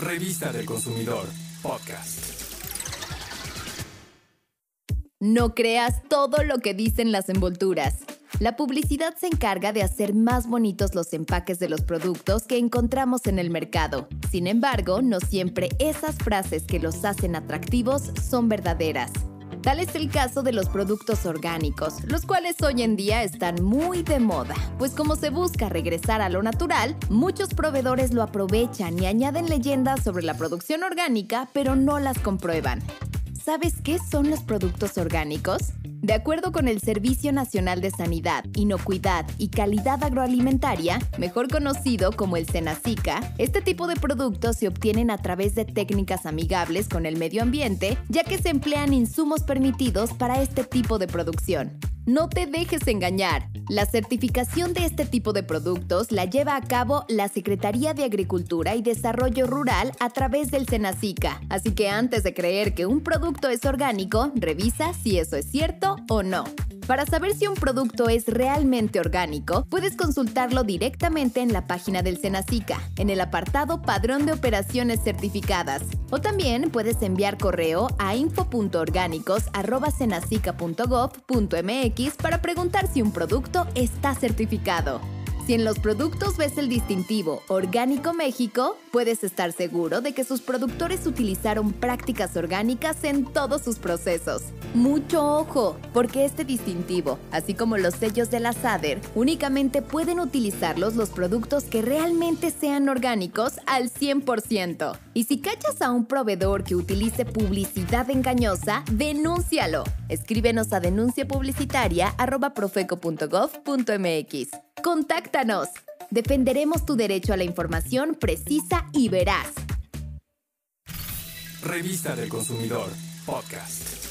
Revista del Consumidor, podcast. No creas todo lo que dicen las envolturas. La publicidad se encarga de hacer más bonitos los empaques de los productos que encontramos en el mercado. Sin embargo, no siempre esas frases que los hacen atractivos son verdaderas. Tal es el caso de los productos orgánicos, los cuales hoy en día están muy de moda, pues como se busca regresar a lo natural, muchos proveedores lo aprovechan y añaden leyendas sobre la producción orgánica, pero no las comprueban. ¿Sabes qué son los productos orgánicos? De acuerdo con el Servicio Nacional de Sanidad, Inocuidad y Calidad Agroalimentaria, mejor conocido como el Senacica, este tipo de productos se obtienen a través de técnicas amigables con el medio ambiente, ya que se emplean insumos permitidos para este tipo de producción. No te dejes engañar. La certificación de este tipo de productos la lleva a cabo la Secretaría de Agricultura y Desarrollo Rural a través del Senacica. Así que antes de creer que un producto es orgánico, revisa si eso es cierto o no. Para saber si un producto es realmente orgánico, puedes consultarlo directamente en la página del Senacica, en el apartado Padrón de Operaciones Certificadas. O también puedes enviar correo a info.orgánicos.senacica.gov.mx para preguntar si un producto está certificado. Si en los productos ves el distintivo Orgánico México, puedes estar seguro de que sus productores utilizaron prácticas orgánicas en todos sus procesos. Mucho ojo, porque este distintivo, así como los sellos de la SADER, únicamente pueden utilizarlos los productos que realmente sean orgánicos al 100%. Y si cachas a un proveedor que utilice publicidad engañosa, denúncialo. Escríbenos a denunciapublicitaria.profeco.gov.mx. Contáctanos. Defenderemos tu derecho a la información precisa y veraz. Revista del Consumidor, podcast.